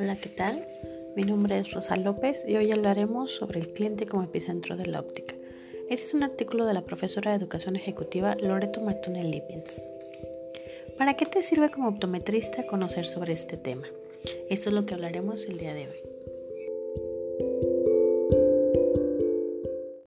Hola, ¿qué tal? Mi nombre es Rosa López y hoy hablaremos sobre el cliente como epicentro de la óptica. Este es un artículo de la profesora de Educación Ejecutiva Loreto Martínez Lippens. ¿Para qué te sirve como optometrista conocer sobre este tema? Esto es lo que hablaremos el día de hoy.